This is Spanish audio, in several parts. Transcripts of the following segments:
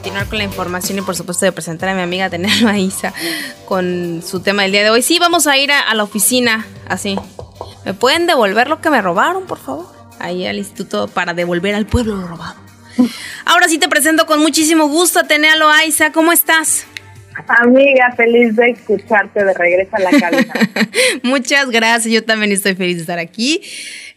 Continuar con la información y por supuesto de presentar a mi amiga Tenelo Isa con su tema del día de hoy, sí, vamos a ir a, la oficina, así. ¿Me pueden devolver lo que me robaron, por favor? Ahí al instituto para devolver al pueblo lo robado. Ahora sí te presento con muchísimo gusto a Tenelo Aiza, ¿cómo estás? Amiga, feliz de escucharte de regreso a la cabeza. Muchas gracias, yo también estoy feliz de estar aquí.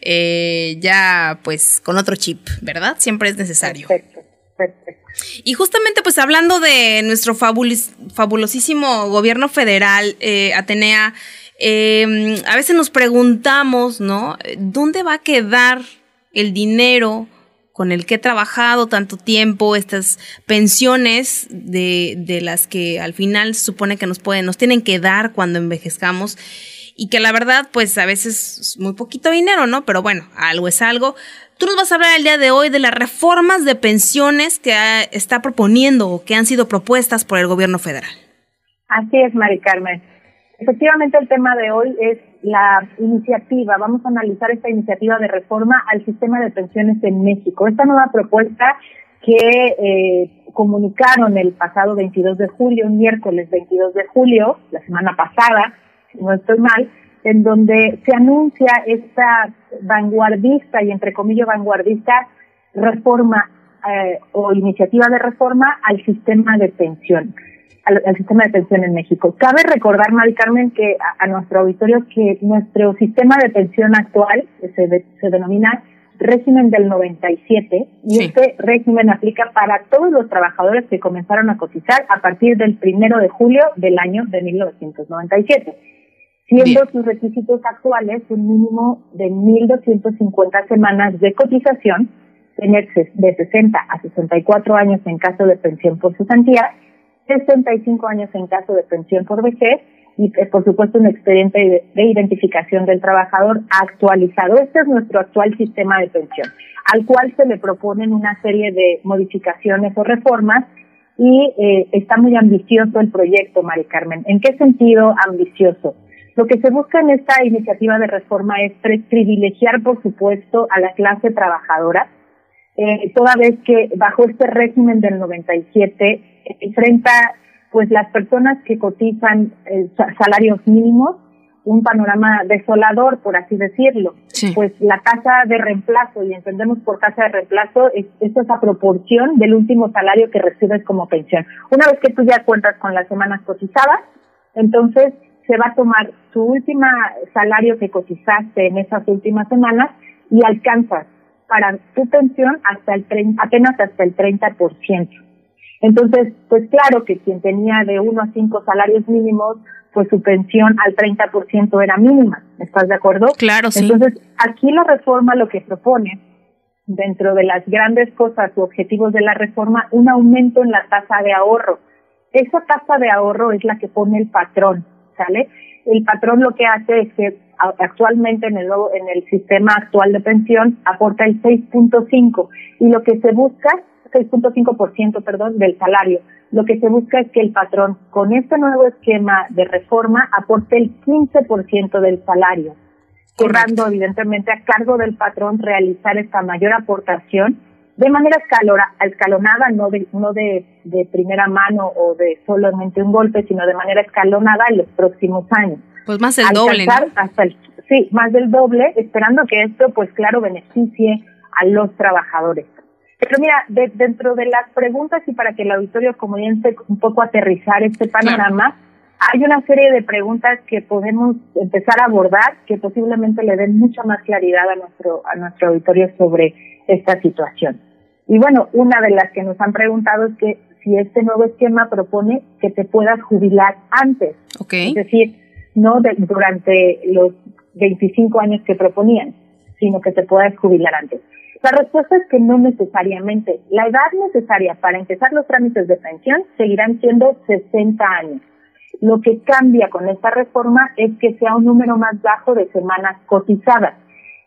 Eh, ya pues con otro chip, ¿verdad? Siempre es necesario. Perfecto, perfecto. Y justamente pues hablando de nuestro fabulosísimo gobierno federal, eh, Atenea, em, a veces nos preguntamos, ¿no? ¿Dónde va a quedar el dinero con el que he trabajado tanto tiempo, estas pensiones de, de las que al final se supone que nos pueden, nos tienen que dar cuando envejezcamos? y que la verdad, pues a veces es muy poquito dinero, ¿no? Pero bueno, algo es algo. Tú nos vas a hablar el día de hoy de las reformas de pensiones que está proponiendo o que han sido propuestas por el gobierno federal. Así es, Mari Carmen. Efectivamente, el tema de hoy es la iniciativa. Vamos a analizar esta iniciativa de reforma al sistema de pensiones en México. Esta nueva propuesta que eh, comunicaron el pasado 22 de julio, miércoles 22 de julio, la semana pasada, si no estoy mal, en donde se anuncia esta vanguardista y entre comillas vanguardista reforma eh, o iniciativa de reforma al sistema de pensión, al, sistema de pensión en México. Cabe recordar, Mari Carmen, que a, nuestro auditorio que nuestro sistema de pensión actual se, se denomina régimen del 97 y este régimen aplica para todos los trabajadores que comenzaron a cotizar a partir del primero de julio del año de 1997 siendo sus requisitos actuales un mínimo de 1.250 semanas de cotización, tener de 60 a 64 años en caso de pensión por cesantía, 65 años en caso de pensión por vejez y, eh, por supuesto, un expediente de, identificación del trabajador actualizado. Este es nuestro actual sistema de pensión, al cual se le proponen una serie de modificaciones o reformas y eh, está muy ambicioso el proyecto, Mari Carmen. ¿En qué sentido ambicioso? Lo que se busca en esta iniciativa de reforma es privilegiar, por supuesto, a la clase trabajadora, eh, toda vez que bajo este régimen del 97 enfrenta pues las personas que cotizan eh, salarios mínimos un panorama desolador, por así decirlo. Pues la tasa de reemplazo, y entendemos por tasa de reemplazo, es, es esa proporción del último salario que recibes como pensión. Una vez que tú ya cuentas con las semanas cotizadas, entonces se va a tomar su última salario que cotizaste en esas últimas semanas y alcanzas para tu pensión hasta el apenas hasta el 30%. Entonces, pues claro que quien tenía de uno a cinco salarios mínimos, pues su pensión al 30% era mínima. ¿Estás de acuerdo? Claro, sí. Entonces, aquí la reforma lo que propone, dentro de las grandes cosas u objetivos de la reforma, un aumento en la tasa de ahorro. Esa tasa de ahorro es la que pone el patrón. ¿Sale? El patrón lo que hace es que actualmente en el en el sistema actual de pensión aporta el 6.5 y lo que se busca 6.5% perdón del salario. Lo que se busca es que el patrón con este nuevo esquema de reforma aporte el 15% del salario, quedando evidentemente a cargo del patrón realizar esta mayor aportación de manera escalonada, no de, no de, de primera mano o de solamente un golpe, sino de manera escalonada en los próximos años. Pues más del doble. Hasta el, sí, más del doble, esperando que esto, pues claro, beneficie a los trabajadores. Pero mira, dentro de las preguntas y para que el auditorio comience un poco a aterrizar este panorama, hay una serie de preguntas que podemos empezar a abordar que posiblemente le den mucha más claridad a nuestro, a nuestro auditorio sobre esta situación. Y bueno, una de las que nos han preguntado es que si este nuevo esquema propone que te puedas jubilar antes. Es decir, no durante los 25 años que proponían, sino que te puedas jubilar antes. La respuesta es que no necesariamente. La edad necesaria para empezar los trámites de pensión seguirán siendo 60 años. Lo que cambia con esta reforma es que sea un número más bajo de semanas cotizadas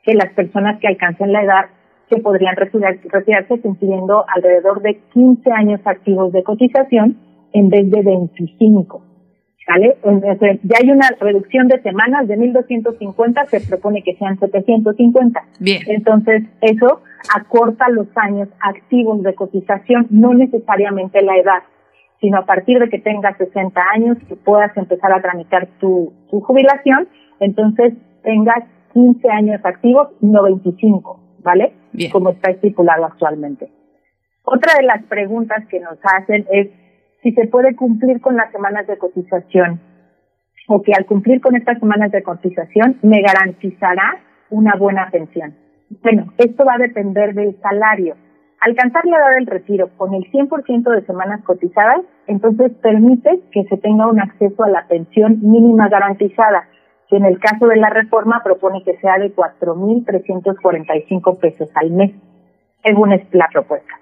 que las personas que alcancen la edad que podrían retirarse cumpliendo alrededor de 15 años activos de cotización en vez de 25. ¿Vale? Entonces, ya hay una reducción de semanas de 1.250, se propone que sean 750. Bien. Entonces, eso acorta los años activos de cotización, no necesariamente la edad, sino a partir de que tengas 60 años, que puedas empezar a tramitar tu, tu jubilación, entonces tengas 15 años activos, no 25, ¿vale? Como está estipulado actualmente. Otra de las preguntas que nos hacen es si se puede cumplir con las semanas de cotización o que al cumplir con estas semanas de cotización me garantizará una buena pensión. Bueno, esto va a depender del salario. Alcanzar la edad del retiro con el 100% de semanas cotizadas, entonces permite que se tenga un acceso a la pensión mínima garantizada, que en el caso de la reforma propone que sea de 4.345 pesos al mes, según es la propuesta.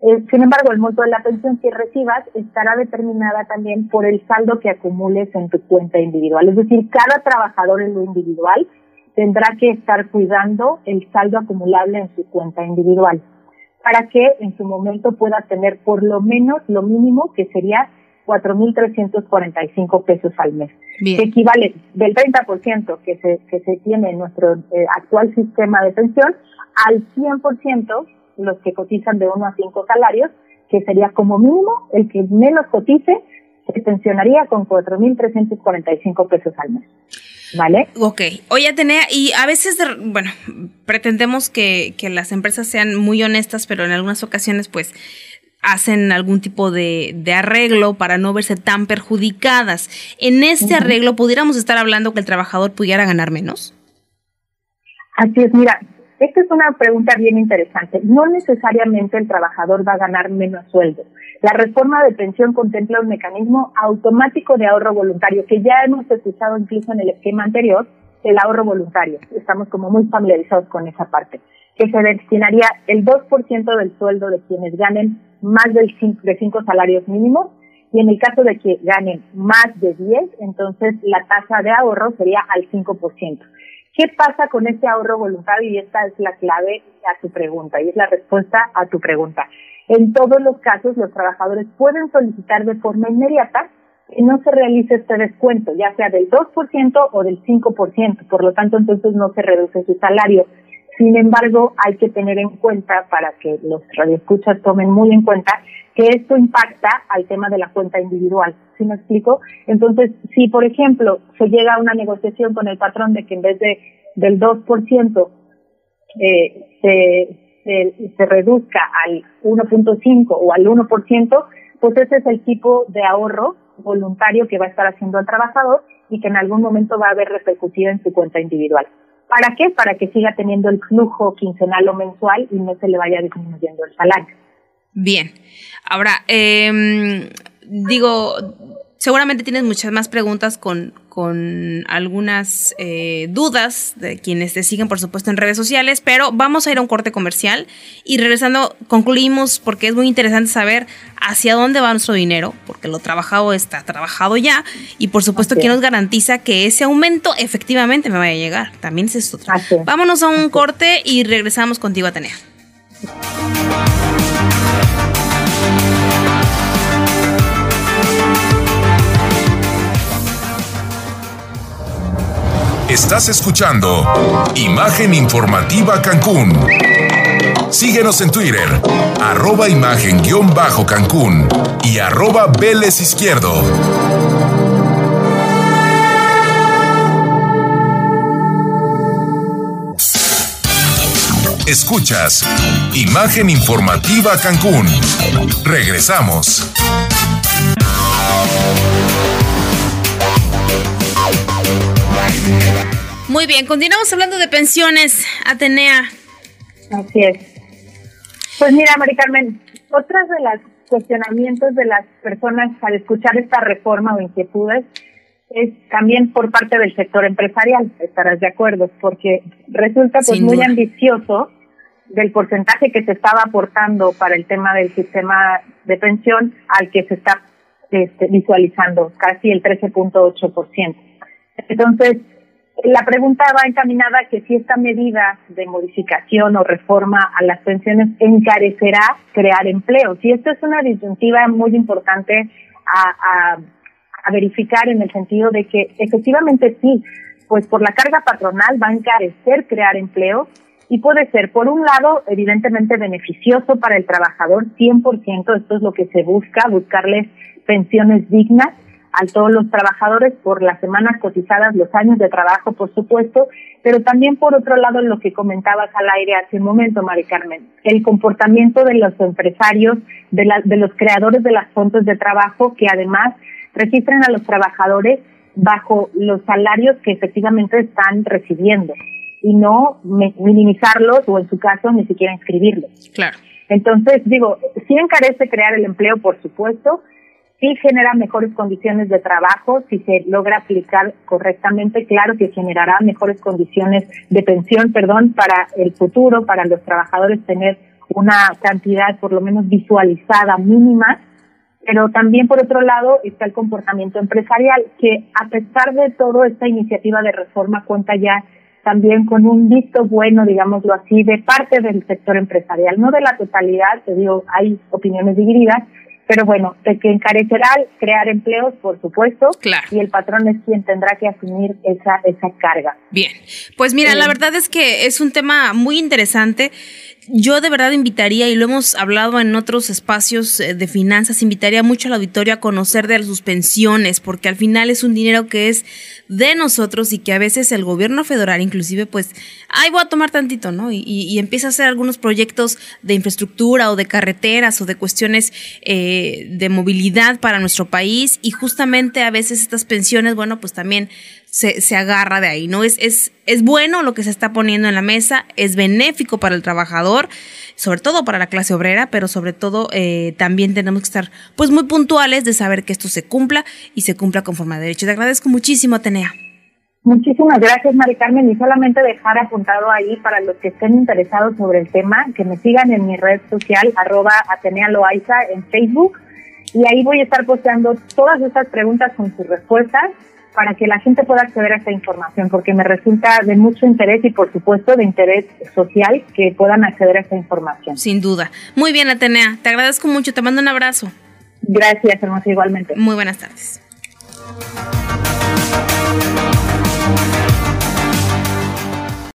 Eh, sin embargo, el monto de la pensión que recibas estará determinada también por el saldo que acumules en tu cuenta individual. Es decir, cada trabajador en lo individual tendrá que estar cuidando el saldo acumulable en su cuenta individual para que en su momento pueda tener por lo menos lo mínimo que sería 4.345 pesos al mes, Bien. que equivale del 30% que se, que se tiene en nuestro eh, actual sistema de pensión al 100% los que cotizan de 1 a 5 salarios, que sería como mínimo el que menos cotice, se pensionaría con 4.345 pesos al mes. ¿Vale? Ok. Oye, Atenea, y a veces, bueno, pretendemos que, que las empresas sean muy honestas, pero en algunas ocasiones, pues, hacen algún tipo de, de arreglo para no verse tan perjudicadas. En este arreglo, ¿pudiéramos estar hablando que el trabajador pudiera ganar menos? Así es, mira, esta es una pregunta bien interesante. No necesariamente el trabajador va a ganar menos sueldo. La reforma de pensión contempla un mecanismo automático de ahorro voluntario que ya hemos escuchado incluso en el esquema anterior, el ahorro voluntario. Estamos como muy familiarizados con esa parte, que se destinaría el 2% del sueldo de quienes ganen más del cin- de cinco salarios mínimos y en el caso de que ganen más de 10, entonces la tasa de ahorro sería al 5%. ¿Qué pasa con ese ahorro voluntario? Y esta es la clave a tu pregunta y es la respuesta a tu pregunta. En todos los casos, los trabajadores pueden solicitar de forma inmediata que no se realice este descuento, ya sea del 2% o del 5%. Por lo tanto, entonces no se reduce su salario. Sin embargo, hay que tener en cuenta, para que los radioescuchas tomen muy en cuenta, que esto impacta al tema de la cuenta individual. ¿Sí me explico? Entonces, si por ejemplo se llega a una negociación con el patrón de que en vez de del 2% eh, se, se, se reduzca al 1.5 o al 1%, pues ese es el tipo de ahorro voluntario que va a estar haciendo el trabajador y que en algún momento va a haber repercutido en su cuenta individual. ¿Para qué? Para que siga teniendo el flujo quincenal o mensual y no se le vaya disminuyendo el salario. Bien. Ahora, em, digo, seguramente tienes muchas más preguntas con, con algunas eh, dudas de quienes te siguen, por supuesto, en redes sociales, pero vamos a ir a un corte comercial y regresando concluimos porque es muy interesante saber hacia dónde va nuestro dinero, porque lo trabajado está trabajado ya y por supuesto Así quién nos garantiza que ese aumento efectivamente me vaya a llegar. También es esto. Vámonos a un es. corte y regresamos contigo, Atenea. Estás escuchando Imagen Informativa Cancún. Síguenos en Twitter, arroba imagen-cancún y arroba Vélez Izquierdo. Escuchas Imagen Informativa Cancún. Regresamos. Muy bien, continuamos hablando de pensiones, Atenea. Así es. Pues mira, Mari Carmen, otras de los cuestionamientos de las personas al escuchar esta reforma o inquietudes es también por parte del sector empresarial, estarás de acuerdo, porque resulta pues muy ambicioso del porcentaje que se estaba aportando para el tema del sistema de pensión al que se está este, visualizando, casi el 13.8%. Entonces, la pregunta va encaminada a que si esta medida de modificación o reforma a las pensiones encarecerá crear empleos. Y esto es una disyuntiva muy importante a, a, verificar en el sentido de que efectivamente sí, pues por la carga patronal va a encarecer crear empleos y puede ser, por un lado, evidentemente beneficioso para el trabajador, 100%, esto es lo que se busca, buscarles pensiones dignas a todos los trabajadores por las semanas cotizadas, los años de trabajo, por supuesto, pero también por otro lado lo que comentabas al aire hace un momento, Mari Carmen, el comportamiento de los empresarios, de, la, de los creadores de las fuentes de trabajo que además registran a los trabajadores bajo los salarios que efectivamente están recibiendo y no minimizarlos o en su caso ni siquiera inscribirlos. Claro. Entonces, digo, sí encarece crear el empleo, por supuesto, sí genera mejores condiciones de trabajo, si se logra aplicar correctamente, claro que generará mejores condiciones de pensión, perdón, para el futuro, para los trabajadores tener una cantidad por lo menos visualizada mínima, pero también por otro lado está el comportamiento empresarial, que a pesar de todo esta iniciativa de reforma cuenta ya también con un visto bueno, digámoslo así, de parte del sector empresarial, no de la totalidad, te digo, hay opiniones divididas, pero bueno, de que encarecerá crear empleos, por supuesto, claro. y el patrón es quien tendrá que asumir esa, esa carga. Bien, pues mira, la verdad es que es un tema muy interesante yo de verdad invitaría, y lo hemos hablado en otros espacios eh, de finanzas, invitaría mucho al auditorio a conocer de sus pensiones, porque al final es un dinero que es de nosotros y que a veces el gobierno federal inclusive pues, ay, voy a tomar tantito, ¿no? Y, y, empieza a hacer algunos proyectos de infraestructura o de carreteras o de cuestiones eh, de movilidad para nuestro país y justamente a veces estas pensiones, bueno, pues también se, se agarra de ahí, ¿no? Es, es, es bueno lo que se está poniendo en la mesa, es benéfico para el trabajador, sobre todo para la clase obrera, pero sobre todo eh, también tenemos que estar pues muy puntuales de saber que esto se cumpla y se cumpla conforme a derecho. Te agradezco muchísimo, Atenea. Muchísimas gracias, Mari Carmen. Y solamente dejar apuntado ahí para los que estén interesados sobre el tema, que me sigan en mi red social, arroba Atenea Loaiza en Facebook. Y ahí voy a estar posteando todas estas preguntas con sus respuestas para que la gente pueda acceder a esta información, porque me resulta de mucho interés y por supuesto de interés social que puedan acceder a esta información. Sin duda. Muy bien, Atenea, te agradezco mucho, te mando un abrazo. Gracias, hermosa, igualmente. Muy buenas tardes.